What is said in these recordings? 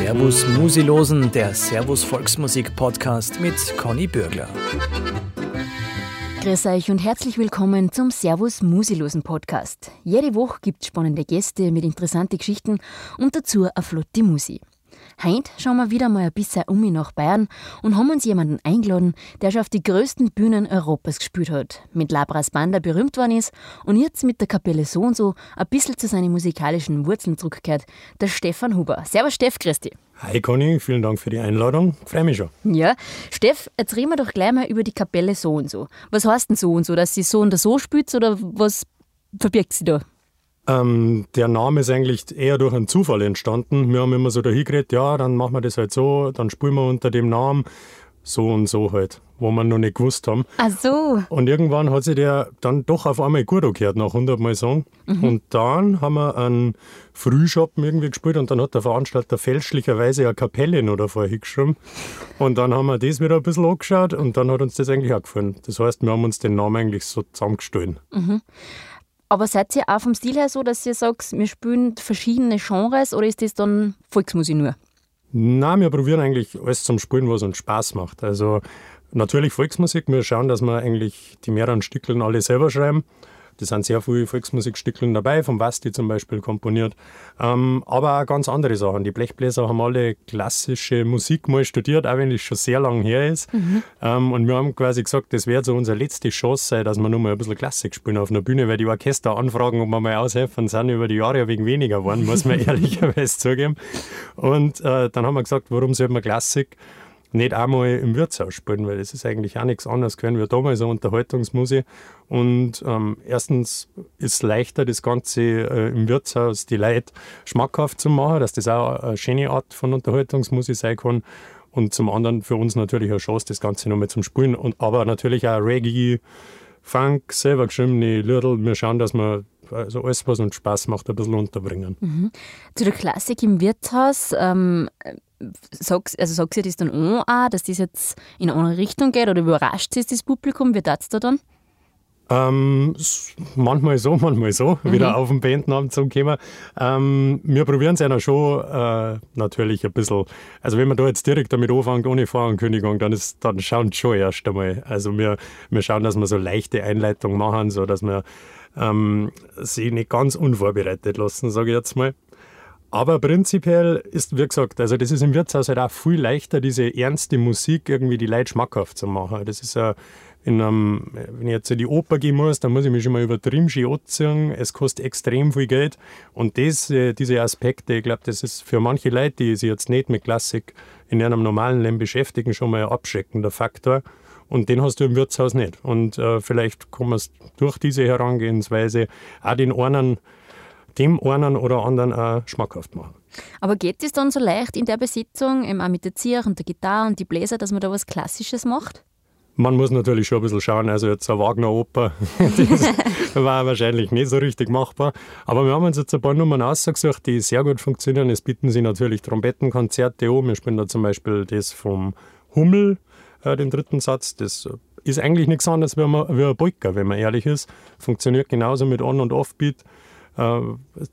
Servus Musilosen, der Servus Volksmusik Podcast mit Conny Bürgler. Grüß euch und herzlich willkommen zum Servus Musilosen Podcast. Jede Woche gibt es spannende Gäste mit interessanten Geschichten und dazu eine flotte Musik. Heint schauen wir wieder mal ein bisschen um nach Bayern und haben uns jemanden eingeladen, der schon auf die größten Bühnen Europas gespielt hat, mit Labras Banda berühmt worden ist und jetzt mit der Kapelle so und so ein bisschen zu seinen musikalischen Wurzeln zurückkehrt, der Stefan Huber. Servus Steff, Christi. Hi Conny, vielen Dank für die Einladung. Freue mich schon. Ja, Steff, erzähl mir doch gleich mal über die Kapelle so und so. Was heißt denn so und so, dass sie so und so spielt oder was verbirgt sie da? Ähm, der Name ist eigentlich eher durch einen Zufall entstanden. Wir haben immer so dahin geredet, ja, dann machen wir das halt so, dann spielen wir unter dem Namen so und so halt, wo wir noch nicht gewusst haben. Ach so. Und irgendwann hat sich der dann doch auf einmal gut gehört, nach 100 Mal Song. Mhm. Und dann haben wir einen Frühschoppen irgendwie gespielt und dann hat der Veranstalter fälschlicherweise eine Kapelle noch davor hingeschrieben. Und dann haben wir das wieder ein bisschen angeschaut und dann hat uns das eigentlich auch gefallen. Das heißt, wir haben uns den Namen eigentlich so zusammengestellt. Mhm. Aber seid ihr auch vom Stil her so, dass ihr sagt, wir spielen verschiedene Genres oder ist das dann Volksmusik nur? Nein, wir probieren eigentlich alles zum Spielen, was uns Spaß macht. Also natürlich Volksmusik. Wir schauen, dass wir eigentlich die mehreren Stückeln alle selber schreiben. Da sind sehr viele Volksmusikstückeln dabei, vom Basti zum Beispiel komponiert. Ähm, aber auch ganz andere Sachen. Die Blechbläser haben alle klassische Musik mal studiert, auch wenn das schon sehr lange her ist. Mhm. Ähm, und wir haben quasi gesagt, das wäre so unsere letzte Chance sein, dass wir noch mal ein bisschen Klassik spielen auf einer Bühne, weil die Orchester anfragen, ob wir mal aushelfen, sind über die Jahre ein wenig weniger geworden, muss man ehrlicherweise zugeben. Und äh, dann haben wir gesagt, warum sollten wir Klassik? Nicht einmal im Wirtshaus spielen, weil das ist eigentlich auch nichts anderes können wir damals eine Unterhaltungsmusik. Und ähm, erstens ist es leichter, das Ganze äh, im Wirtshaus die Leute schmackhaft zu machen, dass das auch eine schöne Art von Unterhaltungsmusik sein kann. Und zum anderen für uns natürlich eine Chance, das Ganze nochmal zum Spielen. Und, aber natürlich auch Reggae, Funk, selber geschriebene Lieder. Wir schauen, dass wir also alles, was uns Spaß macht, ein bisschen unterbringen. Mhm. Zu der Klassik im Wirtshaus, ähm, sagst, also sagst du das dann auch, dass das jetzt in eine andere Richtung geht oder überrascht es das Publikum? Wie tat es da dann? Ähm, manchmal so, manchmal so, mhm. wieder auf den Bandnamen zu kommen. Ähm, wir probieren es ja schon äh, natürlich ein bisschen. Also, wenn man da jetzt direkt damit anfängt, ohne Vorankündigung, dann, ist, dann schauen schon erst einmal. Also, wir, wir schauen, dass wir so leichte Einleitungen machen, so dass wir ähm, sie nicht ganz unvorbereitet lassen, sage ich jetzt mal. Aber prinzipiell ist, wie gesagt, also das ist im Wirtshaus halt auch viel leichter, diese ernste Musik irgendwie die Leute schmackhaft zu machen. Das ist ja in einem, wenn ich jetzt in die Oper gehen muss, dann muss ich mich schon mal übertrieben schön anziehen. Es kostet extrem viel Geld. Und das, äh, diese Aspekte, ich glaube, das ist für manche Leute, die sich jetzt nicht mit Klassik in einem normalen Leben beschäftigen, schon mal ein abschreckender Faktor. Und den hast du im Wirtshaus nicht. Und äh, vielleicht kann man durch diese Herangehensweise auch den einen dem einen oder anderen auch schmackhaft machen. Aber geht es dann so leicht in der Besitzung, eben auch mit der Zier und der Gitarre und die Bläser, dass man da was Klassisches macht? Man muss natürlich schon ein bisschen schauen. Also jetzt eine Wagner-Oper, das war wahrscheinlich nicht so richtig machbar. Aber wir haben uns jetzt ein paar Nummern ausgesucht, die sehr gut funktionieren. Es bieten sich natürlich Trompetenkonzerte an. Wir spielen da zum Beispiel das vom Hummel, äh, den dritten Satz. Das ist eigentlich nichts anderes wie, ein Polka, wenn man ehrlich ist. Funktioniert genauso mit On- und Offbeat. Äh,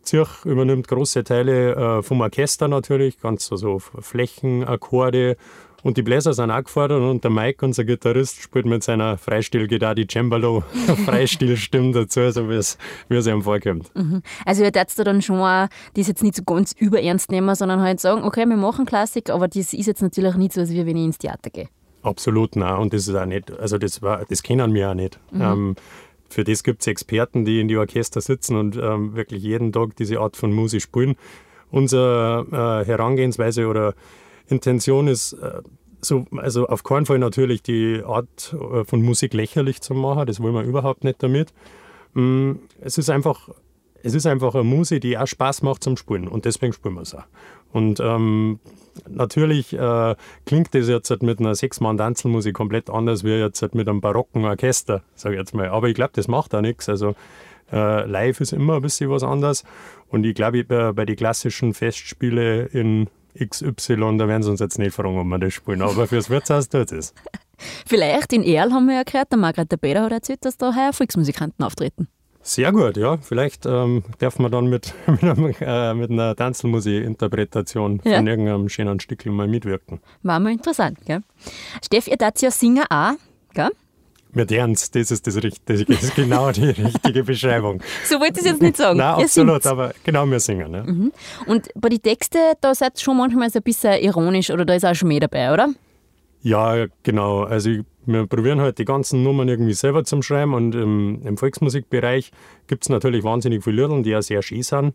Zürich übernimmt große Teile äh, vom Orchester natürlich, ganz so also Flächenakkorde. Und die Bläser sind auch gefordert und der Mike, unser Gitarrist, spielt mit seiner Freistilgitarre die Cembalo Freistilstimme dazu, so wie es, wie es ihm vorkommt. Mhm. Also ihr würdet da dann schon auch das jetzt nicht so ganz überernst nehmen, sondern halt sagen, okay, wir machen Klassik, aber das ist jetzt natürlich nicht so, als wenn ich ins Theater gehe. Absolut, nein. Und das ist auch nicht, also das, war, das kennen wir auch nicht. Mhm. Ähm, für das gibt es Experten, die in die Orchester sitzen und ähm, wirklich jeden Tag diese Art von Musik spielen. Unsere äh, Herangehensweise oder Intention ist, äh, so, also auf keinen Fall natürlich die Art äh, von Musik lächerlich zu machen, das wollen wir überhaupt nicht damit. Mm, es ist einfach es ist einfach eine Musik, die auch Spaß macht zum Spielen und deswegen spielen wir es auch. Und ähm, natürlich äh, klingt das jetzt halt mit einer Sechs-Mann-Danzelmusik komplett anders wie jetzt halt mit einem barocken Orchester, sage ich jetzt mal. Aber ich glaube, das macht auch nichts. Also äh, live ist immer ein bisschen was anderes. Und ich glaube, bei, bei den klassischen Festspielen in XY, da werden sie uns jetzt nicht fragen, ob wir das spielen. Aber fürs Wirtshaus tut es. Vielleicht in Erl haben wir ja gehört, der Margrethe Beder hat erzählt, dass da heuer Volksmusikanten auftreten. Sehr gut, ja. Vielleicht ähm, darf man dann mit, mit, einem, äh, mit einer Tanzelmusik-Interpretation ja. von irgendeinem schönen Stückchen mal mitwirken. War mal interessant, gell? Steff, ihr dazu ja singen auch, gell? Mit Ernst, das ist, das, das ist genau die richtige Beschreibung. so wollte ich es jetzt nicht sagen. Nein, absolut, aber genau, wir singen. Ja. Mhm. Und bei den Texten, da seid ihr schon manchmal so ein bisschen ironisch oder da ist auch Schmäh dabei, oder? Ja, genau. Also wir probieren halt die ganzen Nummern irgendwie selber zum Schreiben und im, im Volksmusikbereich gibt es natürlich wahnsinnig viele Lieder, die ja sehr schön sind.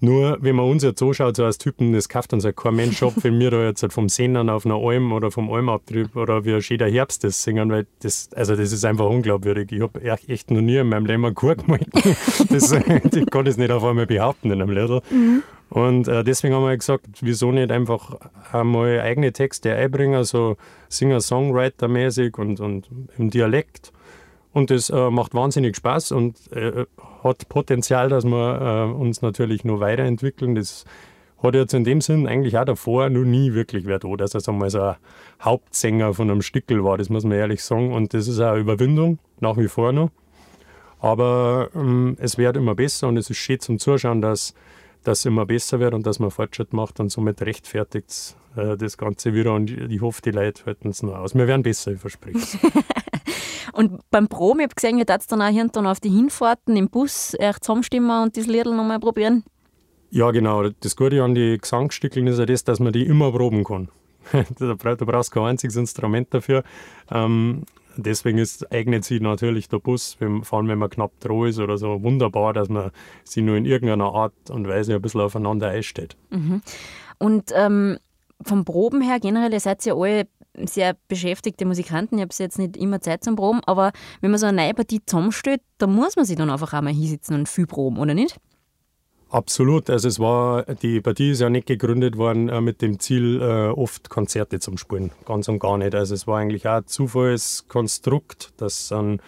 Nur, wenn man uns jetzt anschaut, so als Typen, das kauft uns halt kein Mensch ab, wenn wir da jetzt halt vom Sehnen auf einer Alm oder vom Almabtrieb oder wie ein schöner Herbst das singen, weil das, also das ist einfach unglaubwürdig. Ich habe echt noch nie in meinem Leben einen Chor gemalt. Das, ich kann das nicht auf einmal behaupten in einem Lied. Mhm. Und äh, deswegen haben wir gesagt, wieso nicht einfach einmal eigene Texte einbringen, so Singer-Songwriter-mäßig und, und im Dialekt. Und das äh, macht wahnsinnig Spaß und äh, hat Potenzial, dass wir äh, uns natürlich noch weiterentwickeln. Das hat jetzt in dem Sinn eigentlich auch davor noch nie wirklich wer da, dass er einmal so ein Hauptsänger von einem Stickel war, das muss man ehrlich sagen. Und das ist auch eine Überwindung, nach wie vor noch. Aber ähm, es wird immer besser und es ist schön zum Zuschauen, dass das immer besser wird und dass man Fortschritt macht und somit rechtfertigt äh, das Ganze wieder. Und ich hoffe, die Leute halten es noch aus. Wir werden besser, ich verspreche es. und beim Proben, ich habe gesehen, ihr tat dann auch hinten auf die Hinfahrten im Bus echt zusammenstimmen und das Lied nochmal probieren. Ja, genau. Das Gute an die Gesangsstückeln ist ja das, dass man die immer proben kann. du brauchst kein einziges Instrument dafür. Ähm, deswegen ist, eignet sich natürlich der Bus, wenn, vor allem wenn man knapp dran ist oder so, wunderbar, dass man sich nur in irgendeiner Art und Weise ein bisschen aufeinander einstellt. Mhm. Und ähm, vom Proben her generell, ihr seid ja alle sehr beschäftigte Musikanten, ich habe jetzt nicht immer Zeit zum Proben, aber wenn man so eine neue Partie zusammenstellt, da muss man sich dann einfach einmal hinsitzen und viel proben, oder nicht? Absolut. Also es war, die Partie ist ja nicht gegründet worden äh, mit dem Ziel, äh, oft Konzerte zum Spielen. Ganz und gar nicht. Also es war eigentlich auch ein Zufallskonstrukt, dass es einen,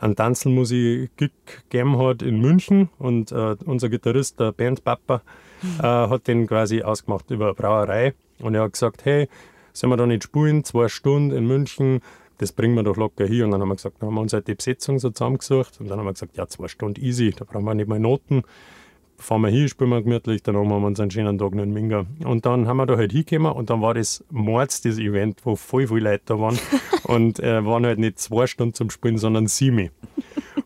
Tanzelmusik-Gig gegeben hat in München und äh, unser Gitarrist, der Bandpapa, äh, hat den quasi ausgemacht über eine Brauerei und er hat gesagt, hey, sollen wir da nicht spielen, zwei Stunden in München, das bringen wir doch locker hier. Und dann haben wir gesagt, dann haben wir uns halt die Besetzung so zusammengesucht und dann haben wir gesagt, ja, zwei Stunden easy, da brauchen wir nicht mal Noten fahren wir hin, spielen wir gemütlich, dann haben wir uns einen schönen Tag noch in Minga. Und dann haben wir da halt hingekommen und dann war das Mords, das Event, wo voll viele Leute da waren. und äh, waren halt nicht zwei Stunden zum Spielen, sondern sieben.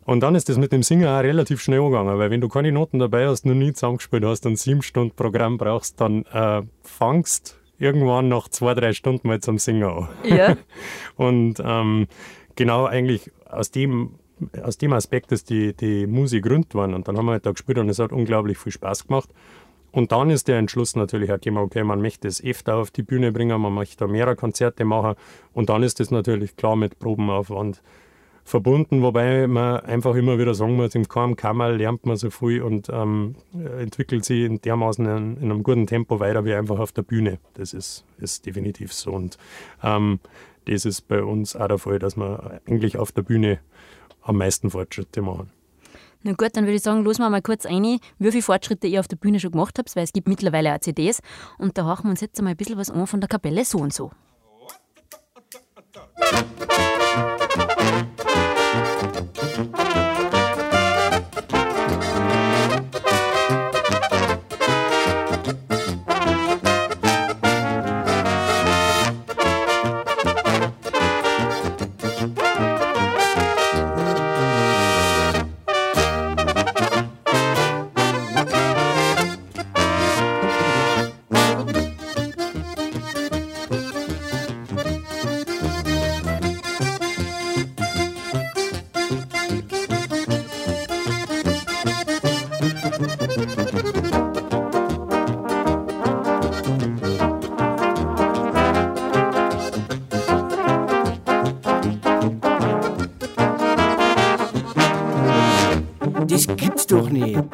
Und dann ist das mit dem Singen auch relativ schnell gegangen, weil wenn du keine Noten dabei hast, noch nie zusammengespielt hast und sieben Stunden Programm brauchst, dann äh, fangst irgendwann nach zwei, drei Stunden mal zum Singen an. Ja. und ähm, genau eigentlich aus dem aus dem Aspekt, dass die, die Musik rund waren. Und dann haben wir halt da gespielt und es hat unglaublich viel Spaß gemacht. Und dann ist der Entschluss natürlich auch gekommen, okay, man möchte es öfter auf die Bühne bringen, man möchte da mehrere Konzerte machen. Und dann ist das natürlich klar mit Probenaufwand verbunden, wobei man einfach immer wieder sagen muss, im keinem Kammer lernt man so viel und ähm, entwickelt sich in dermaßen in, in, einem guten Tempo weiter wie einfach auf der Bühne. Das ist, ist definitiv so. Und ähm, das ist bei uns auch der Fall, dass man eigentlich auf der Bühne am meisten Fortschritte machen. Na gut, dann würde ich sagen, losen wir mal kurz ein, wie viele Fortschritte ihr auf der Bühne schon gemacht habt, weil es gibt mittlerweile auch CDs. Und da hauchen wir uns jetzt einmal ein bisschen was an von der Kapelle so und so.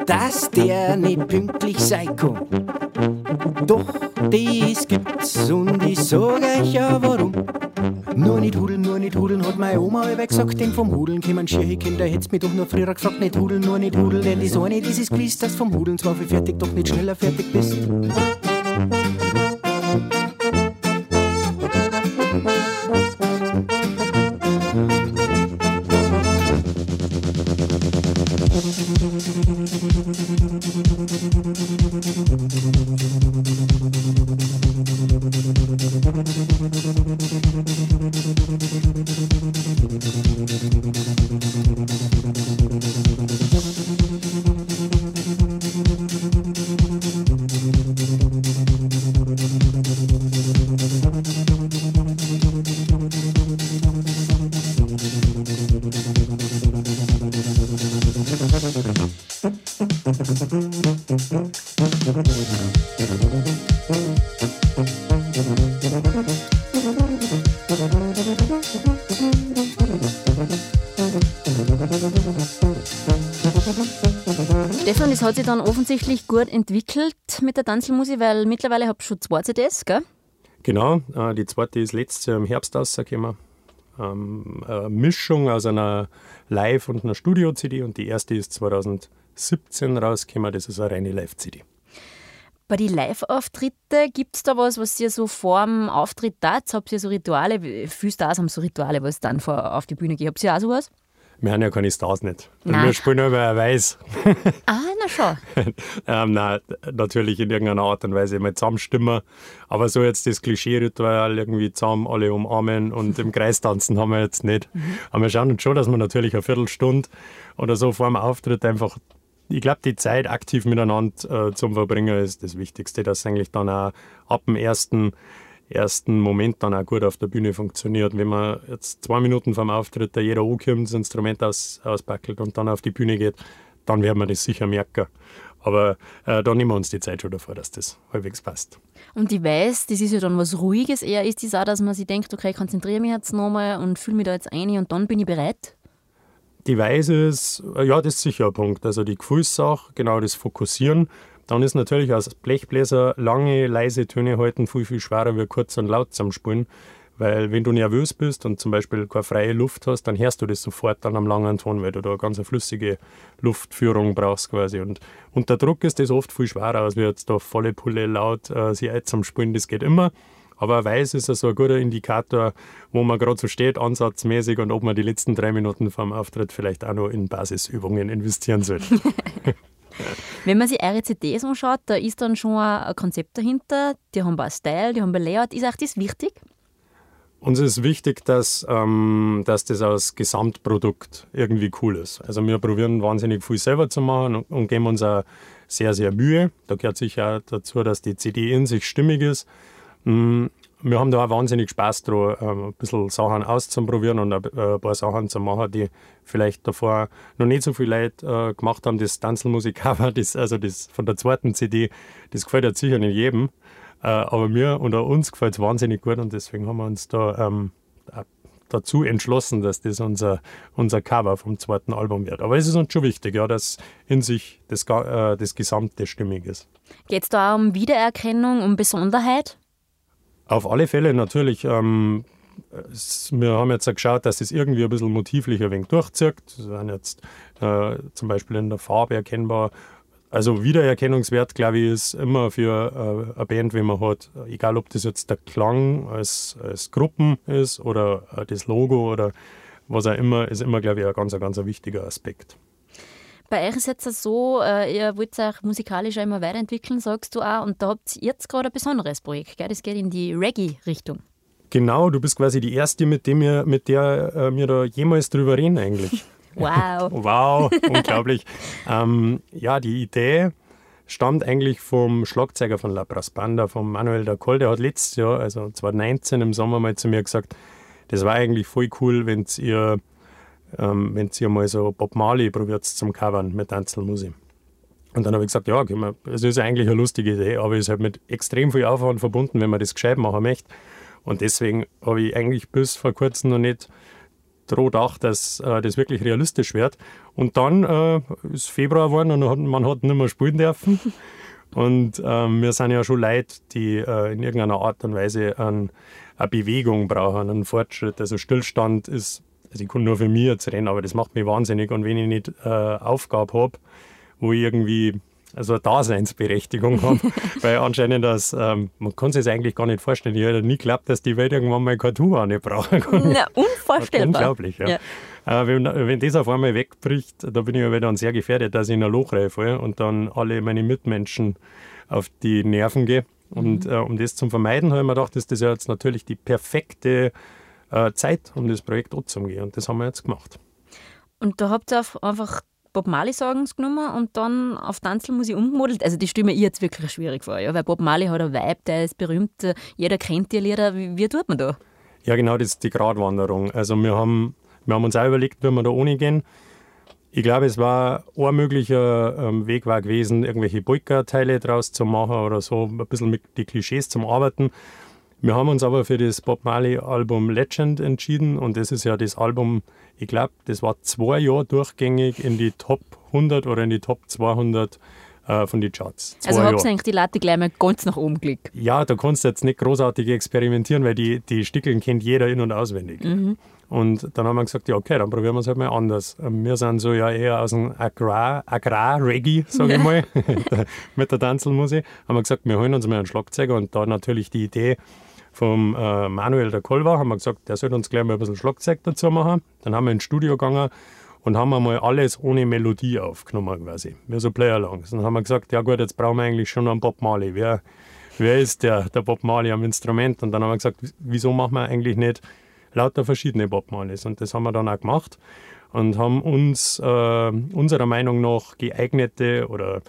Dass der nicht pünktlich sein kann. Doch, das gibt's und ich sag euch ja warum. Nur nicht hudeln, nur nicht hudeln, hat meine Oma immer gesagt, denn vom Hudeln kommen schiere Kinder. Hätt's mich doch nur früher gesagt, nicht hudeln, nur nicht hudeln, denn das eine, das ist gewiss, dass vom Hudeln zwar viel fertig, doch nicht schneller fertig bist. Stefan, das hat sich dann offensichtlich gut entwickelt mit der Tanzelmusik, weil mittlerweile habt ihr schon zwei CDs, gell? Genau, äh, die zweite ist letztes Jahr im Herbst rausgekommen. Ähm, eine Mischung aus einer Live- und einer Studio-CD und die erste ist 2017 rausgekommen, das ist eine reine Live-CD. Bei den Live-Auftritten gibt es da was, was ihr so vor dem Auftritt tat? Habt ihr so Rituale? Viele Stars haben so Rituale, was dann vor, auf die Bühne geht. Habt ihr auch sowas? Wir haben ja keine Stars nicht. Nein. wir spielen nur, wer weiß. Ah, na schon. ähm, nein, natürlich in irgendeiner Art und Weise mal zusammenstimmen. Aber so jetzt das Klischee-Ritual irgendwie zusammen alle umarmen und im Kreis tanzen haben wir jetzt nicht. Aber wir schauen uns schon, dass wir natürlich eine Viertelstunde oder so vor dem Auftritt einfach, ich glaube, die Zeit aktiv miteinander äh, zum Verbringen ist das Wichtigste, dass eigentlich dann auch ab dem ersten ersten Moment dann auch gut auf der Bühne funktioniert. Wenn man jetzt zwei Minuten vom Auftritt da jeder ankommt, das Instrument aus, auspackelt und dann auf die Bühne geht, dann werden wir das sicher merken. Aber äh, da nehmen wir uns die Zeit schon davor, dass das halbwegs passt. Und ich weiß, das ist ja dann was Ruhiges eher. Ist das auch, dass man sich denkt, okay, konzentriere mich jetzt nochmal und fühle mich da jetzt ein und dann bin ich bereit? Ist, äh, ja, das ist sicher ein Punkt. Also die Gefühlssache, genau das Fokussieren. Dann ist natürlich als Blechbläser lange, leise Töne halten viel, viel schwerer wie kurz und laut zum Spielen. Weil wenn du nervös bist und zum Beispiel keine freie Luft hast, dann hörst du das sofort dann am langen Ton, weil du da eine ganz flüssige Luftführung brauchst quasi. Und unter Druck ist das oft viel schwerer, als wir jetzt da volle Pulle laut äh, sie zum Spielen. Das geht immer. Aber Weiß ist so ein guter Indikator, wo man gerade so steht, ansatzmäßig und ob man die letzten drei Minuten vom Auftritt vielleicht auch noch in Basisübungen investieren sollte. Wenn man sich eure CDs anschaut, da ist dann schon ein Konzept dahinter. Die haben ein Style, die haben ein Layout. Ist euch das wichtig? Uns ist wichtig, dass, ähm, dass das als Gesamtprodukt irgendwie cool ist. Also wir probieren wahnsinnig viel selber zu machen und, und geben uns auch sehr, sehr Mühe. Da gehört sicher auch dazu, dass die CD in sich stimmig ist. Mm, Wir haben da auch wahnsinnig Spaß dran, ähm, ein bisschen Sachen auszuprobieren und ein äh, paar Sachen zu machen, die vielleicht davor noch nicht so viele Leute äh, gemacht haben. Das Tanzelmusik-Cover, das, also das von der zweiten CD, das gefällt jetzt sicher nicht jedem. Äh, aber mir und auch uns gefällt es wahnsinnig gut und deswegen haben wir uns da ähm, dazu entschlossen, dass das unser, unser Cover vom zweiten Album wird. Aber es ist uns schon wichtig, ja, dass in sich das, äh, das Gesamte stimmig ist. Geht es da um Wiedererkennung, um Besonderheit? Auf alle Fälle natürlich. Ähm, wir haben jetzt geschaut, dass es irgendwie ein bisschen motivlich ein wenig durchzieht. Das sind jetzt äh, zum Beispiel in der Farbe erkennbar. Also Wiedererkennungswert, glaube ich, ist immer für äh, eine Band, wenn man hat, egal ob das jetzt der Klang als, als Gruppen ist oder äh, das Logo oder was auch immer, ist immer, glaube ich, ein ganz, ganz wichtiger Aspekt. Bei euch ist jetzt so, äh, ihr wollt euch musikalisch auch immer weiterentwickeln, sagst du auch. Und da habt ihr jetzt gerade ein besonderes Projekt. Gell? Das geht in die Reggae-Richtung. Genau, du bist quasi die Erste, mit, dem wir, mit der äh, wir da jemals drüber reden eigentlich. Wow. Wow, unglaublich. ähm, ja, die Idee stammt eigentlich vom Schlagzeuger von La Brass Banda, vom Manuel da Col. Der hat letztes Jahr, also 2019 im Sommer mal zu mir gesagt, das war eigentlich voll cool, wenn ihr, ähm, wenn's ihr mal so Bob Marley probiert zum Covern mit Tanzelmusik. Und dann habe ich gesagt, ja, wir- es ist eigentlich eine lustige Idee, aber es ist halt mit extrem viel Aufwand verbunden, wenn man das gescheit machen möchte. Und deswegen habe ich eigentlich bis vor kurzem noch nicht daran gedacht, dass äh, das wirklich realistisch wird. Und dann äh, ist Februar geworden und hat, man hat nicht mehr spielen dürfen. Und ähm, wir sind ja schon Leute, die äh, in irgendeiner Art und Weise an, eine Bewegung brauchen, einen Fortschritt. Also Stillstand ist, also ich kann nur für mich jetzt reden, aber das macht mich wahnsinnig. Und wenn ich nicht äh, Aufgabe habe, wo ich irgendwie also eine Daseinsberechtigung haben. Weil anscheinend das, ähm, man kann sich das eigentlich gar nicht vorstellen. Ich hätte nie geglaubt, dass die Welt irgendwann mal keine Tuba brauchen kann. Na, unvorstellbar. Unglaublich, ja. ja. Äh, wenn, wenn das auf einmal wegbricht, da bin ich aber dann sehr gefährdet, dass ich in ein Loch reife und dann alle meine Mitmenschen auf die Nerven gehe. Und mhm. äh, um das zu vermeiden, habe ich mir gedacht, ist das ja jetzt natürlich die perfekte äh, Zeit, um das Projekt anzugehen. Und das haben wir jetzt gemacht. Und da habt ihr einfach Bob Marley-Songs genommen und dann auf Tanzelmusik umgemodelt. Also, die stelle ich jetzt wirklich schwierig vor, ja? weil Bob Marley hat einen Vibe, der ist berühmt, jeder kennt die Lieder. Wie, wie tut man da? Ja, genau, das ist die Gratwanderung. Also, wir haben, wir haben uns auch überlegt, wie wir da ohne gehen. Ich glaube, es war ein möglicher ähm, Weg war gewesen, irgendwelche Polka-Teile draus zu machen oder so, ein bisschen mit den Klischees zum Arbeiten. Wir haben uns aber für das Bob Marley-Album Legend entschieden und das ist ja das Album, ich glaube, das war zwei Jahre durchgängig in die Top 100 oder in die Top 200 äh, von den Charts. Zwei also habt ihr eigentlich die Latte gleich mal ganz nach oben gelegt? Ja, da kannst du jetzt nicht großartig experimentieren, weil die, die Stickeln kennt jeder in- und auswendig. Mhm. Und dann haben wir gesagt, ja okay, dann probieren wir es halt mal anders. Wir sind so ja eher aus dem Agrar, Agrar-Reggae, sage ich mal, mit der Tanzelmusik. Haben wir gesagt, wir holen uns mal einen Schlagzeuger und da natürlich die Idee vom äh, Manuel der Kolber, haben wir gesagt, der soll uns gleich mal ein bisschen Schlagzeug dazu machen. Dann haben wir ins Studio gegangen und haben mal alles ohne Melodie aufgenommen quasi, wie so Playalongs. Dann haben wir gesagt, ja gut, jetzt brauchen wir eigentlich schon einen Bob Marley. Wer, wer ist der, der Bob Marley am Instrument? Und dann haben wir gesagt, wieso machen wir eigentlich nicht lauter verschiedene Bob Marleys. Und das haben wir dann auch gemacht und haben uns äh, unserer Meinung nach geeignete oder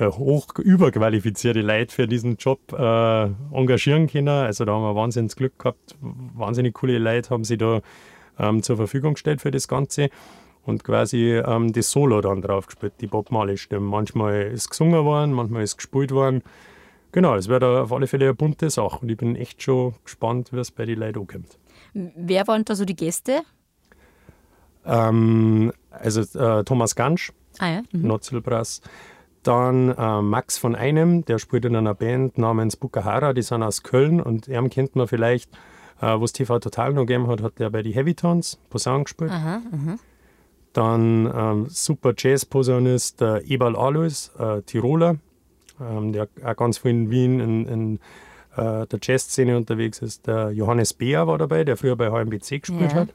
hoch überqualifizierte Leute für diesen Job äh, engagieren können. Also da haben wir wahnsinnig Glück gehabt. Wahnsinnig coole Leute haben sie da ähm, zur Verfügung gestellt für das Ganze und quasi ähm, das Solo dann drauf gespielt, die Bob Marley-Stimmen. Manchmal ist gesungen worden, manchmal ist gespielt worden. Genau, es wird auf alle Fälle eine bunte Sache und ich bin echt schon gespannt, wie es bei den Leuten ankommt. Wer waren da so die Gäste? Ähm, also äh, Thomas Gansch, ah, ja. mhm. Dann äh, Max von Einem, der spielt in einer Band namens Bukahara, die sind aus Köln und ihn kennt man vielleicht, äh, wo es TV Total noch gegeben hat, hat der bei den Heavy Tones Posaune gespielt. Aha, aha. Dann ähm, super Jazz-Posaunist der Eberl Alois, äh, Tiroler, ähm, der auch ganz viel in Wien in, in äh, der Jazzszene unterwegs ist. Der Johannes Beer war dabei, der früher bei HMBC gespielt ja. hat.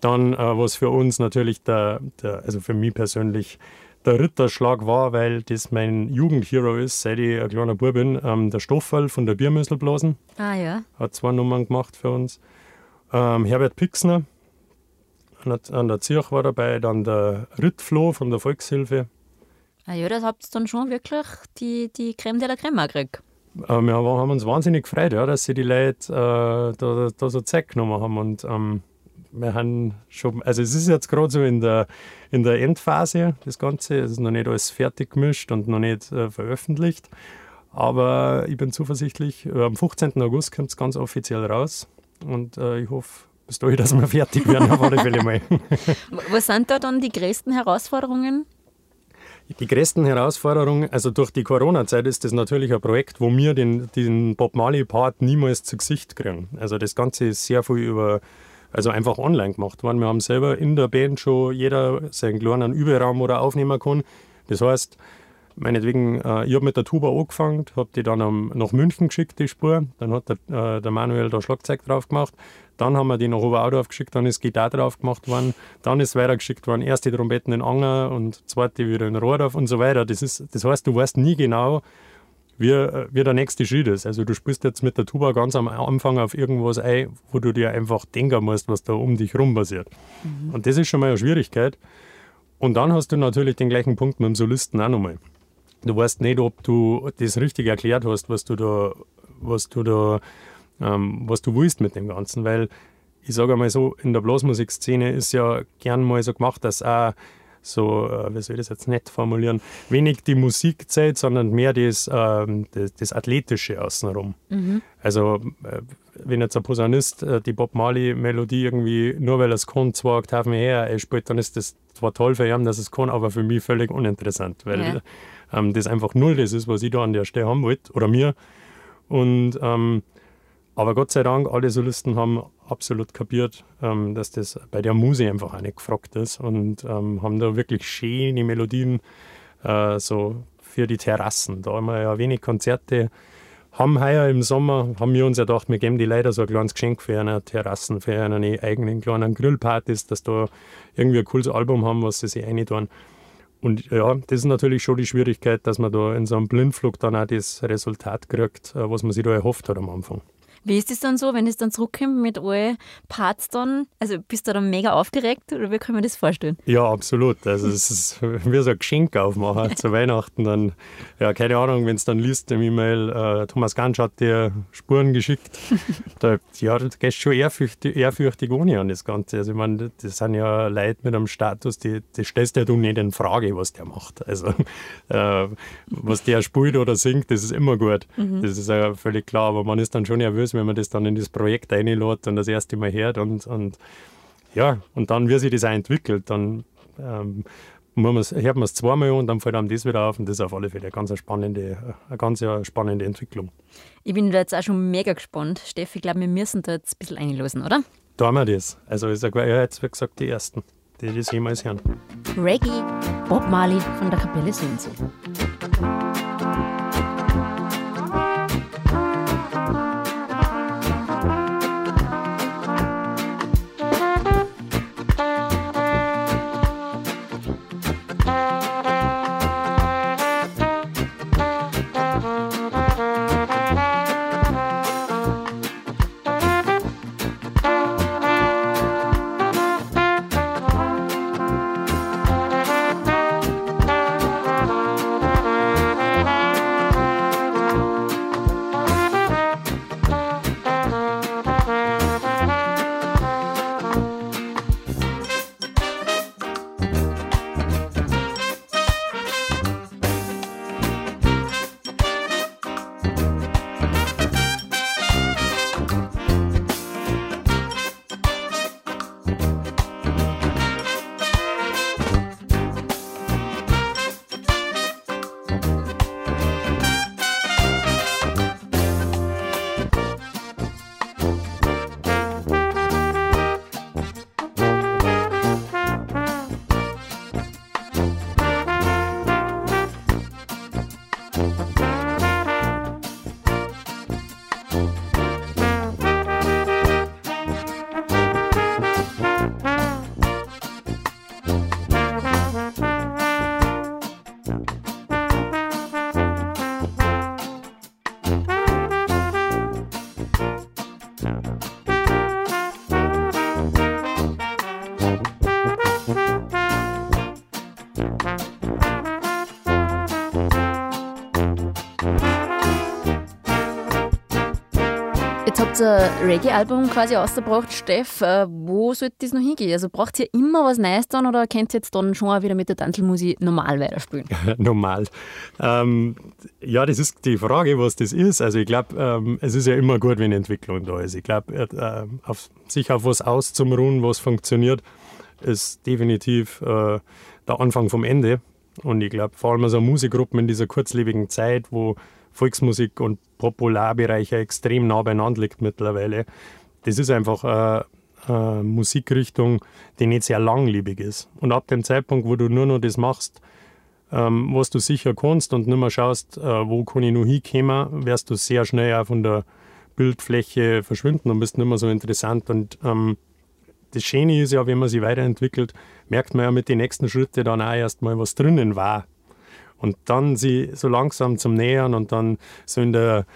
Dann, äh, was für uns natürlich der, der, also für mich persönlich, der Ritterschlag war, weil das mein Jugendhero ist, seit ich ein kleiner Bub bin, ähm, der Stoffel von der Biermüsselblasen. Ah ja. Hat zwei Nummern gemacht für uns. Ähm, Herbert Pixner an der, an der Zirch war dabei, dann der Rittfloh von der Volkshilfe. Ah ja, das habt ihr dann schon wirklich die, die Creme de la Creme gekriegt. Äh, wir haben uns wahnsinnig gefreut, ja, dass sie die Leute äh, da, da, so Zeit genommen haben. Und ähm, wir haben schon, also es ist jetzt gerade so in der, in der Endphase, das Ganze. Es ist noch nicht alles fertig gemischt und noch nicht äh, veröffentlicht. Aber ich bin zuversichtlich, äh, am 15. August kommt es ganz offiziell raus. Und äh, ich hoffe, bis dahin, dass wir fertig werden, auf alle Fälle mal. Was sind da dann die größten Herausforderungen? Die größten Herausforderungen, also durch die Corona-Zeit ist das natürlich ein Projekt, wo wir den, den Bob Marley-Part niemals zu Gesicht kriegen. Also das Ganze ist sehr viel über, also einfach online gemacht worden. Wir haben selber in der Band schon jeder seinen kleinen Überraum oder aufnehmen können. Das heißt, meinetwegen, äh, ich habe mit der Tuba angefangen, habe die dann nach München geschickt, die Spur. Dann hat der, äh, der Manuel da Schlagzeug drauf gemacht. Dann haben wir die nach Oberaudorf geschickt, dann ist Gitarre drauf gemacht worden. Dann ist weitergeschickt worden, erst die Trompeten in Anger und zweite wieder in Rohrdorf und so weiter. Das, ist, das heißt, du weißt nie genau, wie, wie der nächste Schritt ist. Also du spielst jetzt mit der Tuba ganz am Anfang auf irgendwas ein, wo du dir einfach denken musst, was da um dich rum passiert. Mhm. Und das ist schon mal eine Schwierigkeit. Und dann hast du natürlich den gleichen Punkt mit dem Solisten auch nochmal. Du weißt nicht, ob du das richtig erklärt hast, was du da, was du da, ähm, was du willst mit dem Ganzen, weil ich sage einmal so, in der Blasmusikszene ist ja gern mal so gemacht, dass auch so, äh, wie soll ich das jetzt nett formulieren, wenig die Musik zählt, sondern mehr das, ähm, das, das, Athletische außenrum. Mhm. Also, äh, wenn jetzt ein Posaunist äh, die Bob Marley-Melodie irgendwie, nur weil er es kann, zwei Oktaven her spielt, dann ist das zwar toll für ihn, dass es kann, aber für mich völlig uninteressant, weil ja ähm, das einfach null das ist, was ich da an der Stelle haben wollte oder mir. Und ähm, aber Gott sei Dank, alle Solisten haben absolut kapiert, ähm, dass das bei der Muse einfach auch nicht gefragt ist und ähm, haben da wirklich schöne Melodien äh, so für die Terrassen. Da haben wir ja wenig Konzerte. Haben heuer im Sommer, haben wir uns ja gedacht, wir geben die leider so ein kleines Geschenk für eine Terrassen, für eine eigenen kleinen Grillpartys, dass da irgendwie ein cooles Album haben, was sie sich reintun. Und ja, das ist natürlich schon die Schwierigkeit, dass man da in so einem Blindflug dann auch das Resultat kriegt, äh, was man sich da erhofft hat am Anfang. Wie ist es dann so, wenn es dann zurückkommt mit allen Parts dann? Also bist du dann mega aufgeregt oder wie kann man das vorstellen? Ja, absolut. Also es ist wie so ein Geschenk aufmachen zu Weihnachten. Dann, ja, keine Ahnung, wenn es dann liest im E-Mail, äh, Thomas Gansch hat dir Spuren geschickt. da, ja, du gehst schon ehrfürchtig, ehrfürchtig ohne an das Ganze. Also ich meine, das sind ja Leute mit einem Status, die, die stellst ja du nicht in Frage, was der macht. Also äh, was der spielt oder singt, das ist immer gut. Mhm. Das ist ja völlig klar, aber man ist dann schon nervös, wenn man das dann in das Projekt einlädt und das erste Mal hört und, und ja, und dann, wie sich das auch entwickelt, dann ähm, hört man es zweimal und dann fällt einem das wieder auf und das ist auf alle Fälle eine ganz spannende, eine ganz spannende Entwicklung. Ich bin da jetzt auch schon mega gespannt. Steffi, ich glaube, wir müssen da jetzt ein bisschen einlösen, oder? Da haben wir das. Also ich sage ja jetzt, wie gesagt, die Ersten, die das jemals hören. Reggae, Bob Marley von der Kapelle Sönse. Jetzt ein Reggae-Album quasi ausgebracht, Steff. Äh, wo sollte das noch hingehen? Also braucht ihr immer was Neues dann oder könnt ihr jetzt dann schon auch wieder mit der Tanzelmusik normal weiterspielen? normal. Ähm, ja, das ist die Frage, was das ist. Also ich glaube, ähm, es ist ja immer gut, wenn Entwicklung da ist. Ich glaube, äh, auf, sich auf was auszumruhen, was funktioniert, ist definitiv äh, der Anfang vom Ende. Und ich glaube, vor allem so Musikgruppen in dieser kurzlebigen Zeit, wo Volksmusik und Popularbereiche extrem nah beieinander liegt mittlerweile. Das ist einfach eine, eine Musikrichtung, die nicht sehr langlebig ist. Und ab dem Zeitpunkt, wo du nur noch das machst, ähm, was du sicher kannst und nicht mehr schaust, äh, wo kann ich noch hinkommen, wirst du sehr schnell auch von der Bildfläche verschwinden und bist nicht mehr so interessant. Und ähm, das Schöne ist ja, wenn man sich weiterentwickelt, merkt man ja mit den nächsten Schritten dann auch erstmal, was drinnen war und dann sie so langsam zum Nähern und dann so in der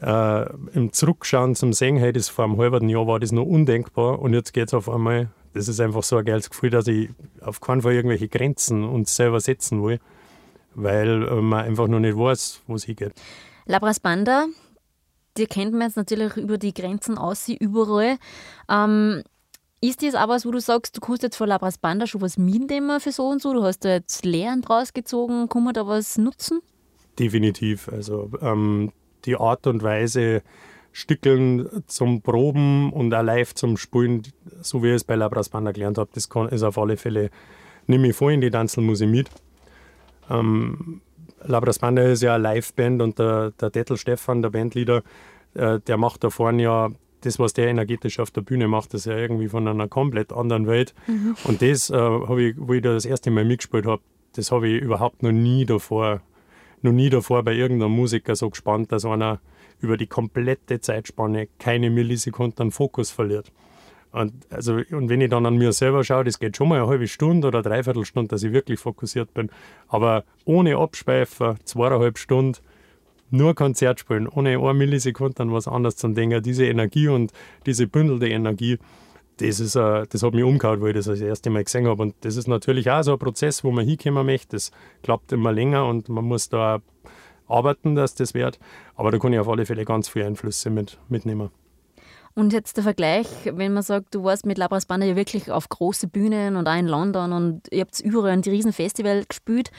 äh, im Zurückschauen zum Sehen, hey, das vor einem halben Jahr war das noch undenkbar und jetzt geht es auf einmal. Das ist einfach so ein geiles Gefühl, dass ich auf keinen Fall irgendwelche Grenzen uns selber setzen will, weil äh, man einfach noch nicht weiß, wo es hingeht. Labras Banda, die kennt man jetzt natürlich über die Grenzen aus, überall. Ähm, ist das auch was, wo du sagst, du kannst jetzt von Labras Banda schon was mitnehmen für so und so? Du hast da jetzt Lehren draus gezogen, kann man da was nutzen? Definitiv. Also ähm, die Art und Weise, Stückeln zum Proben und auch live zum Spielen, so wie ich es bei Labras Banda gelernt habe, das kann, ist auf alle Fälle, nehme ich vor in die Tanzelmusik mit. Ähm, Labras Banda ist ja eine Liveband und der, der Dettel Stefan, der Bandleader, äh, der macht da vorne ja das, was der energetisch auf der Bühne macht, ist ja irgendwie von einer komplett anderen Welt. Mhm. Und das, äh, ich, wo ich da das erste Mal mitgespielt habe, das habe ich überhaupt noch nie davor noch nie davor bei irgendeinem Musiker so gespannt, dass einer über die komplette Zeitspanne keine Millisekunden an Fokus verliert. Und, also, und wenn ich dann an mir selber schaue, das geht schon mal eine halbe Stunde oder dreiviertel Stunde, dass ich wirklich fokussiert bin. Aber ohne Abschweifer, zweieinhalb Stunden, nur Konzert spielen, ohne eine Millisekunde an was anderes zu denken, diese Energie und diese bündelte Energie, das, ist, uh, das hat mich umgehauen, weil ich das das erste Mal gesehen habe. Und das ist natürlich auch so ein Prozess, wo man hinkommen möchte. Das klappt immer länger und man muss da arbeiten, dass das wird. Aber da kann ich auf alle Fälle ganz viele Einflüsse mit, mitnehmen. Und jetzt der Vergleich, wenn man sagt, du warst mit Labras Banda ja wirklich auf große Bühnen und auch in London und ihr habt überall die Riesenfestival gespielt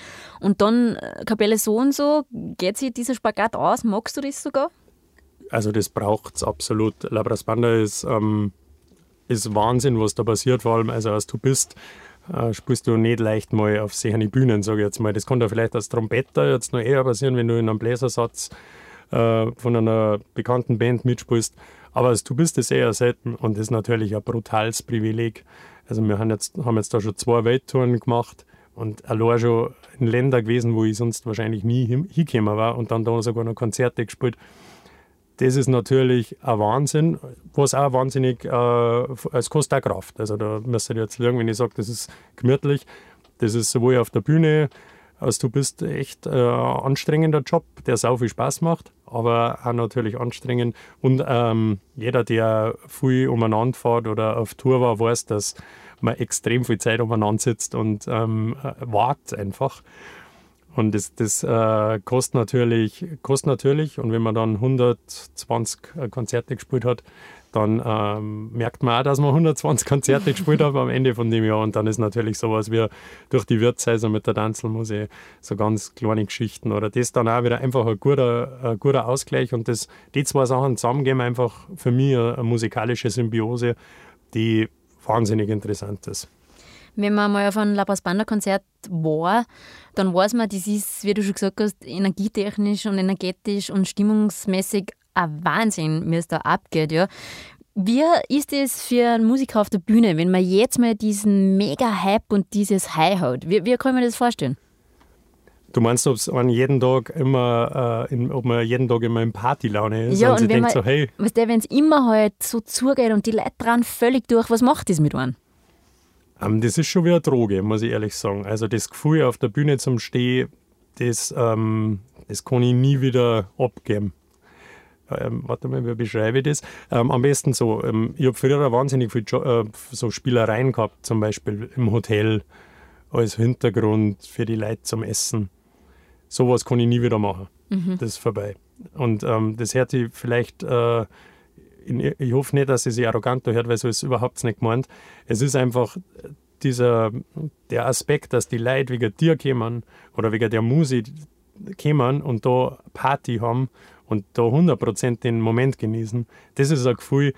und dann äh, Kapelle so und so, geht sich dieser Spagat aus? Magst du das sogar? Also das braucht es absolut. Labras Banda ist, ähm, ist Wahnsinn, was da passiert, vor allem also als du bist äh, spielst du nicht leicht mal auf solche Bühnen, sage ich jetzt mal. Das kann da vielleicht als Trompeter jetzt noch eher passieren, wenn du in einem Bläsersatz äh, von einer bekannten Band mitspielst. Aber du bist es eher selten und das ist natürlich ein brutales Privileg. Also wir haben jetzt, haben jetzt da schon zwei Welttouren gemacht und allein schon in Ländern gewesen, wo ich sonst wahrscheinlich nie hingekommen war und dann da sogar noch Konzerte gespielt. Das ist natürlich ein Wahnsinn, was auch wahnsinnig, äh, es kostet auch Kraft. Also da müsst ihr jetzt lernen, wenn ich sage, das ist gemütlich, das ist sowohl auf der Bühne, also du bist echt äh, ein anstrengender Job, der sau viel Spaß macht, aber auch natürlich anstrengend. Und ähm, jeder, der viel umeinander fährt oder auf Tour war, weiß, dass man extrem viel Zeit umeinander sitzt und ähm, äh, wartet einfach. Und das, das äh, kostet, natürlich, kostet natürlich. Und wenn man dann 120 äh, Konzerte gespielt hat, dann ähm, merkt man auch, dass man 120 Konzerte gespielt hat am Ende von dem Jahr. Und dann ist natürlich sowas wie durch die Wirtshäuser mit der Tanzelmusik so ganz kleine Geschichten. Oder das dann auch wieder einfach ein guter, ein guter Ausgleich. Und das, die zwei Sachen zusammen geben einfach für mich eine, musikalische Symbiose, die wahnsinnig interessant ist. Wenn man mal auf einem La Banda Konzert war, dann weiß man, das ist, wie du schon gesagt hast, energietechnisch und energetisch und stimmungsmäßig ein Wahnsinn, wie es da abgeht. Ja. Wie ist es für einen Musiker auf der Bühne, wenn man jetzt mal diesen Mega-Hype und dieses High hat? Wie, wie kann man das vorstellen? Du meinst, ob man jeden Tag immer, äh, in, ob man jeden Tag immer in Partylaune ist ja, und, und wenn denkt man, so, hey. wenn es immer halt so zugeht und die Leute dran völlig durch, was macht das mit einem? Ähm, das ist schon wie eine Droge, muss ich ehrlich sagen. Also das Gefühl auf der Bühne zum Stehen, das, ähm, das kann ich nie wieder abgeben. Ähm, warte mal, wie beschreibe ich das? Ähm, am besten so, ähm, ich habe früher wahnsinnig viel jo äh, so Spielereien gehabt, zum Beispiel im Hotel als Hintergrund für die Leute zum Essen. Sowas kann ich nie wieder machen. Mhm. Das ist vorbei. Und ähm, das hört sich vielleicht äh, ich hoffe nicht, dass sie sich arrogant hört, weil so ist es überhaupt nicht gemeint. Es ist einfach dieser, der Aspekt, dass die Leute wegen dir kommen oder wegen der Musik kommen und da Party haben und da 100% den Moment genießen. Das ist ein Gefühl,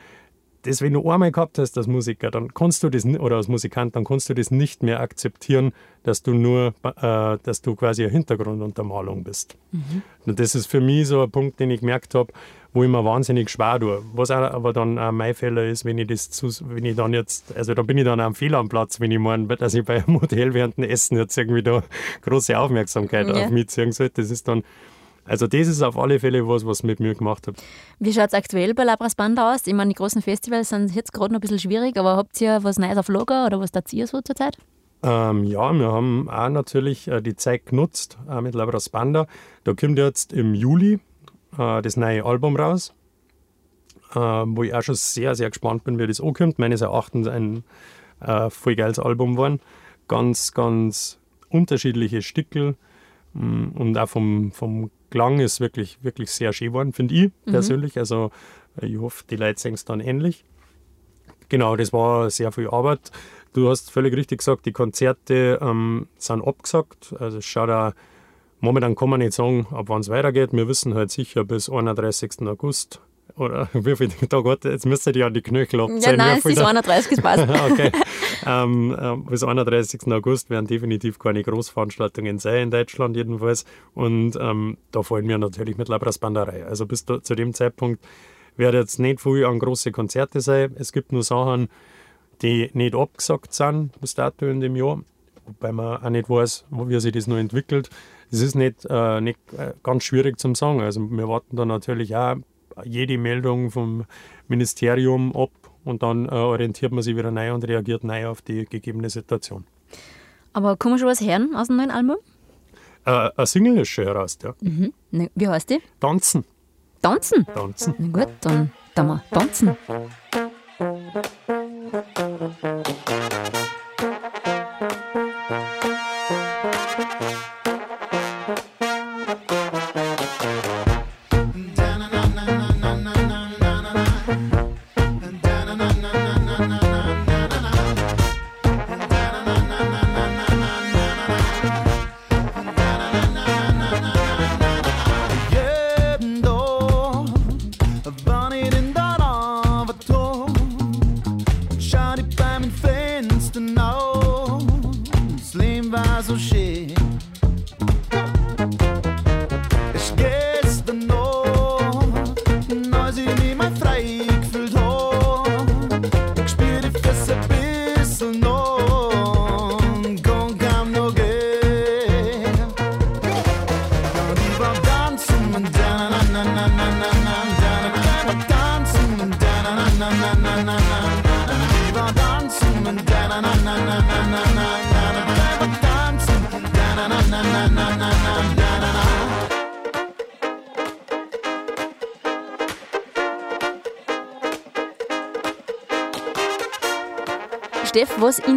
das, wenn du einmal gehabt hast als Musiker, dann kannst du das, oder als Musikant, dann kannst du das nicht mehr akzeptieren, dass du nur, äh, dass du quasi eine Hintergrunduntermalung bist. Mhm. Und das ist für mich so ein Punkt, den ich gemerkt habe, wo ich mir wahnsinnig schwer tue. Was aber dann auch mein Fehler ist, wenn ich das zu, wenn ich dann jetzt, also da bin ich dann am Fehler am Platz, wenn ich meine, dass ich bei einem Hotel während dem Essen jetzt irgendwie da große Aufmerksamkeit ja. auf mich ziehen sollte. Das ist dann, also das ist auf alle Fälle was, was mit mir gemacht hat. Wie schaut es aktuell bei Labras Banda aus? Ich meine, die großen Festivals sind jetzt gerade noch ein bisschen schwierig, aber habt ihr was Neues auf Lager oder was da ihr so zurzeit? Ähm, ja, wir haben auch natürlich äh, die Zeit genutzt äh, mit Labras Banda. Da kommt jetzt im Juli äh, das neue Album raus, äh, wo ich auch schon sehr, sehr gespannt bin, wie das ankommt. Meines Erachtens ein äh, voll geiles Album geworden. Ganz, ganz unterschiedliche Stickel mm, und auch vom, vom Klang ist wirklich, wirklich sehr schön geworden, finde ich mhm. persönlich. Also ich hoffe, die Leute sehen es dann ähnlich. Genau, das war sehr viel Arbeit. Du hast völlig richtig gesagt, die Konzerte ähm, sind abgesagt. Also schaut auch Momentan kann man nicht sagen, ab wann es weitergeht. Wir wissen halt sicher bis 31. August. Oder wie viel Tage hat Jetzt müsste die an die Knöchel abzählen. Ja, nein, es ist 31. Es passt. okay. Ähm, äh, bis 31. August werden definitiv keine Großveranstaltungen sein, in Deutschland jedenfalls. Und ähm, da fallen wir natürlich mit Labras Banderei. Also bis da, zu dem Zeitpunkt wird jetzt nicht viel an große Konzerte sein. Es gibt nur Sachen, die nicht abgesagt sind bis dato in dem Jahr wobei man auch nicht weiß, wie sich das noch entwickelt. Es ist nicht, äh, nicht äh, ganz schwierig zum sagen. Also wir warten da natürlich auch jede Meldung vom Ministerium ab und dann äh, orientiert man sich wieder neu und reagiert neu auf die gegebene Situation. Aber kann man schon was hören aus dem neuen Album? Äh, ein Single ist schon heraus, ja. Mhm. Wie heißt die? Tanzen. Tanzen? Tanzen. Na gut, dann, dann mal tanzen. Steff,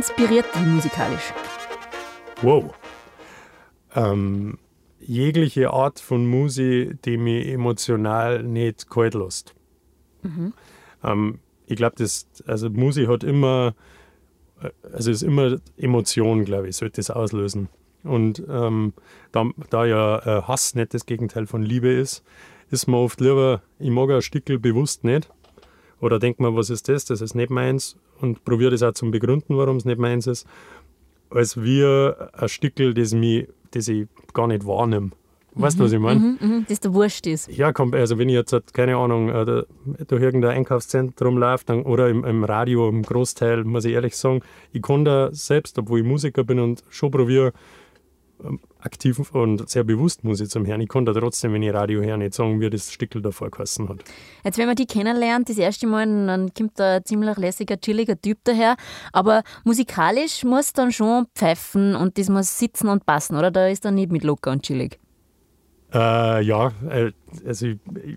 inspiriert dich musikalisch? Wow. Ähm, jegliche Art von Musik, die mich emotional nicht kalt lässt. Mhm. Ähm, ich glaube, also Musik hat immer, also ist immer Emotion, glaube ich, sollte das auslösen. Und ähm, da, da, ja äh, Hass nicht das Gegenteil von Liebe ist, ist man oft lieber, ich mag ein Stückel bewusst nicht. Oder denkt man, was ist das? Das ist nicht meins. Und probiere das auch zum Begründen, warum es nicht meins ist. Als wir ein Stückel, das, mich, das ich gar nicht wahrnehme. Weißt du, mhm, was ich meine? Mhm, mhm, das der Wurscht ist. Ja, also wenn ich jetzt, halt, keine Ahnung, äh, durch irgendein Einkaufszentrum laufe dann, oder im, im, Radio, im Großteil, muss ich ehrlich sagen, ich kann da selbst, obwohl ich Musiker bin und schon probiere, ähm, aktiv und sehr bewusst muss ich zum Hören. Ich kann da trotzdem, wenn ich Radio höre, nicht sagen, wie das Stückel davor geheißen hat. Jetzt, wenn man die kennenlernt, das erste Mal, dann kommt da ein ziemlich lässiger, chilliger Typ daher. Aber musikalisch muss dann schon pfeifen und das muss sitzen und passen, oder? Da ist dann nicht mit locker und chillig. Äh, ja, äh, also ich, ich,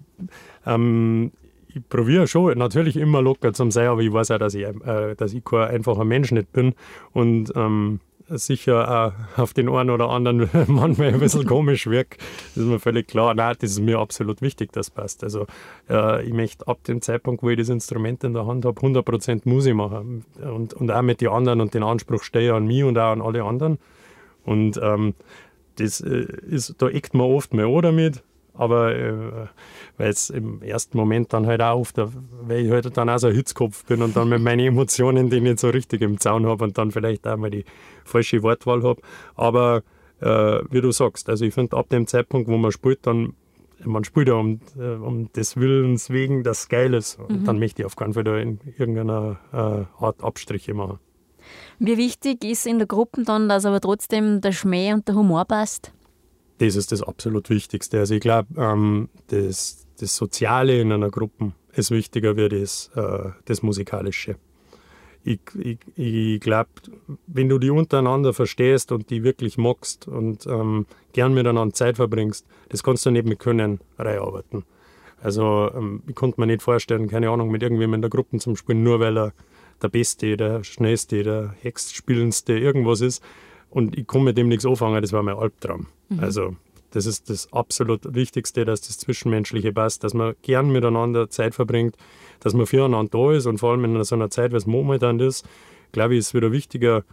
ähm, ich probiere schon natürlich immer locker zu sein, aber ich weiß auch, dass ich, äh, dass ich kein einfacher Mensch nicht bin. Und ähm, sicher auch auf den einen oder anderen manchmal ein bisschen komisch wirkt. Das ist mir völlig klar. Nein, das ist mir absolut wichtig, das passt. Also äh, ich möchte ab dem Zeitpunkt, wo ich das Instrument in der Hand habe, 100% Musik machen. Und, und auch mit den anderen und den Anspruch stehe an mich und auch an alle anderen. Und ähm, das äh, ist, da eckt man oft mal an damit aber äh, weil es im ersten Moment dann halt auch oft, weil ich halt dann auch so ein Hitzkopf bin und dann mit meinen Emotionen die nicht so richtig im Zaun habe und dann vielleicht auch mal die falsche Wortwahl habe. Aber äh, wie du sagst, also ich finde ab dem Zeitpunkt, wo man spielt, dann man spielt ja um, äh, um des Willens wegen, das geil ist. Und mhm. dann möchte ich auf keinen Fall da in irgendeiner äh, Art Abstriche machen. Wie wichtig ist in der Gruppe dann, dass aber trotzdem der Schmäh und der Humor passt? Das ist das absolut Wichtigste. Also ich glaube, ähm, das, das Soziale in einer Gruppe ist wichtiger wie das, äh, das Musikalische. Ich, ich, ich glaube, wenn du die untereinander verstehst und die wirklich magst und ähm, gern miteinander Zeit verbringst, das kannst du nicht mit Können reinarbeiten. Also ähm, ich konnte mir nicht vorstellen, keine Ahnung, mit irgendwem in der Gruppe zum Spielen, nur weil er der Beste, der Schnellste, der Hexspielendste irgendwas ist. Und ich komme mit dem nichts anfangen, das war mein Albtraum. Mhm. Also das ist das absolut Wichtigste, dass das Zwischenmenschliche passt, dass man gern miteinander Zeit verbringt, dass man füreinander da ist und vor allem in so einer Zeit, es momentan ist, glaube ich, ist es wieder wichtiger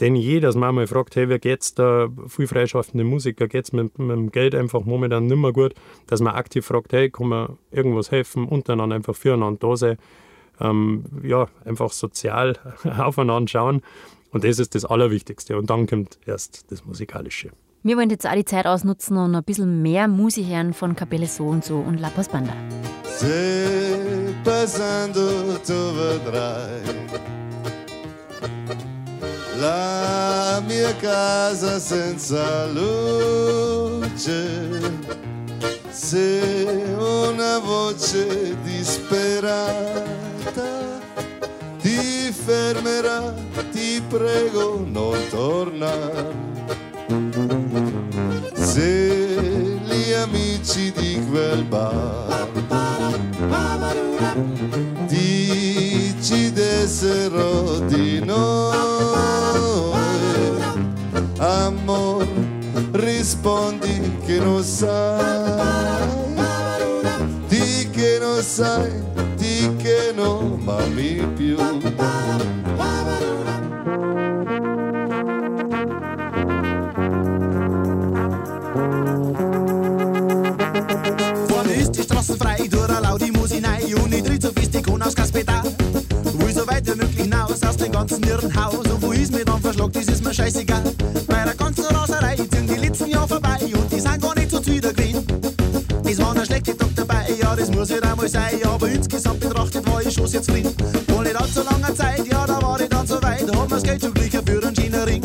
denn je, dass man mal fragt, hey, wie geht's da, viel freischaffende Musiker, geht's mit, mit dem Geld einfach momentan nicht mehr gut, dass man aktiv fragt, hey, kann man irgendwas helfen, untereinander einfach füreinander da sein, ähm, ja, einfach sozial aufeinander schauen und das ist das Allerwichtigste und dann kommt erst das Musikalische. Wir wollen jetzt auch die Zeit ausnutzen und ein bisschen mehr Musik hören von Kapelle So und So und La Paz Banda. Se passando tu vedrai la mia casa senza luce. Se una voce disperata ti fermerà, ti prego non tornare. Se gli amici di quel bar ti decidessero di noi, amor, rispondi che non sai, di che non sai, non mami più. Vorne ist die Straße frei, durch eine laute Musinei und ich tritt so fest die Kuhn aus Kaspeta. Will so weit wie möglich hinaus aus dem ganzen Irrenhaus und wo ist mir dann verschlagt, das ist mir scheißegal. Bei der ganzen Raserei ziehen die letzten Jahre vorbei und die sind gar nicht so zufrieden gewesen. Es waren ein schlechte Tag dabei, ja, das muss halt einmal sein, aber insgesamt ich schon sehr zufrieden. Vor nicht allzu langer Zeit, ja, da war ich dann so weit, da hat mir's Geld schon gleich für einen schönen Ring.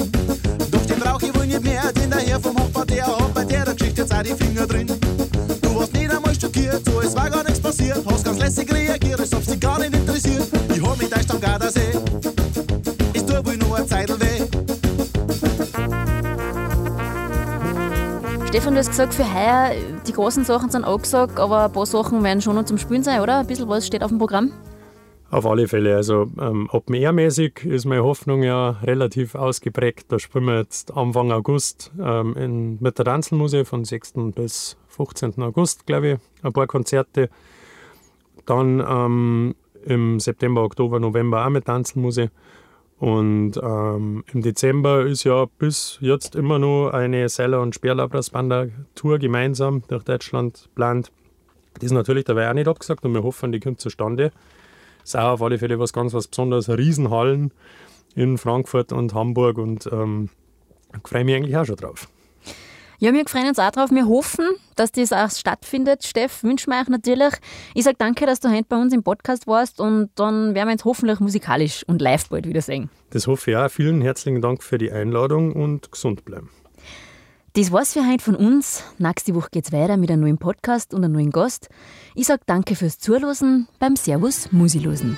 Doch den brauch ich wohl nicht mehr, denn der Herr vom der hat bei der Geschichte jetzt auch die Finger drin. Du warst nicht einmal schockiert, so es war gar nichts passiert. Hast ganz lässig reagiert, als ob's dich gar nicht interessiert. Ich hol mich da am Gardasee. Es tut wohl nur eine Zeitl weh. Stefan, du hast gesagt, für heuer, die großen Sachen sind angesagt, aber ein paar Sachen werden schon noch zum Spielen sein, oder? Ein bisschen was steht auf dem Programm? Auf alle Fälle. Also ähm, Open-Air-mäßig ist meine Hoffnung ja relativ ausgeprägt. Da spielen wir jetzt Anfang August ähm, in, mit der Tanzelmuse von 6. bis 15. August, glaube ich, ein paar Konzerte. Dann ähm, im September, Oktober, November auch mit Tanzelmuse. Und ähm, im Dezember ist ja bis jetzt immer noch eine Seiler- und Sperrlabras-Banda-Tour gemeinsam durch Deutschland geplant. Das ist natürlich dabei auch nicht abgesagt und wir hoffen, die kommt zustande. Auch auf alle Fälle was ganz was Besonderes. Riesenhallen in Frankfurt und Hamburg und ähm, ich freue mich eigentlich auch schon drauf. Ja, wir freuen uns auch drauf. Wir hoffen, dass das auch stattfindet. Steff, wünschen wir euch natürlich. Ich sage danke, dass du heute bei uns im Podcast warst und dann werden wir uns hoffentlich musikalisch und live bald wiedersehen. Das hoffe ich auch. Vielen herzlichen Dank für die Einladung und gesund bleiben. Das war's für heute von uns. Nächste Woche geht's weiter mit einem neuen Podcast und einem neuen Gast. Ich sage danke fürs Zuhören beim Servus Musilosen.